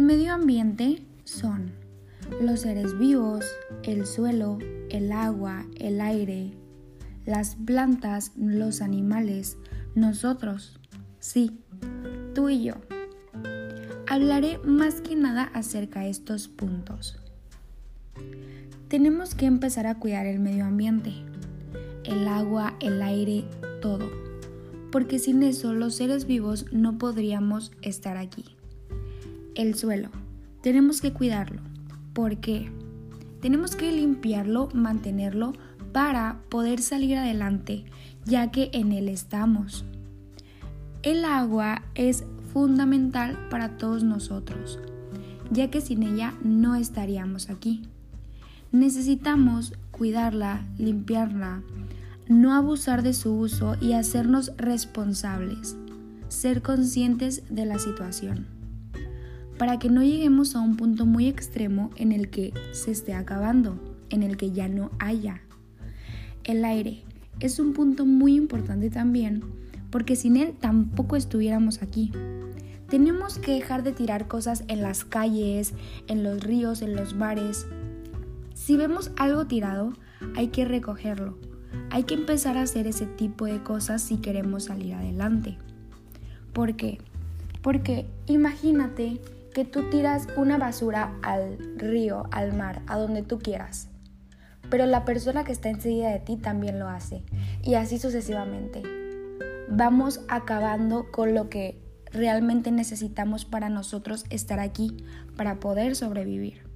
medio ambiente son los seres vivos, el suelo, el agua, el aire, las plantas, los animales, nosotros. Sí, tú y yo. Hablaré más que nada acerca de estos puntos. Tenemos que empezar a cuidar el medio ambiente, el agua, el aire, todo, porque sin eso los seres vivos no podríamos estar aquí. El suelo, tenemos que cuidarlo. ¿Por qué? Tenemos que limpiarlo, mantenerlo para poder salir adelante, ya que en él estamos. El agua es fundamental para todos nosotros, ya que sin ella no estaríamos aquí. Necesitamos cuidarla, limpiarla, no abusar de su uso y hacernos responsables, ser conscientes de la situación, para que no lleguemos a un punto muy extremo en el que se esté acabando, en el que ya no haya. El aire es un punto muy importante también, porque sin él tampoco estuviéramos aquí. Tenemos que dejar de tirar cosas en las calles, en los ríos, en los bares, si vemos algo tirado, hay que recogerlo. Hay que empezar a hacer ese tipo de cosas si queremos salir adelante. ¿Por qué? Porque imagínate que tú tiras una basura al río, al mar, a donde tú quieras. Pero la persona que está enseguida de ti también lo hace. Y así sucesivamente. Vamos acabando con lo que realmente necesitamos para nosotros estar aquí, para poder sobrevivir.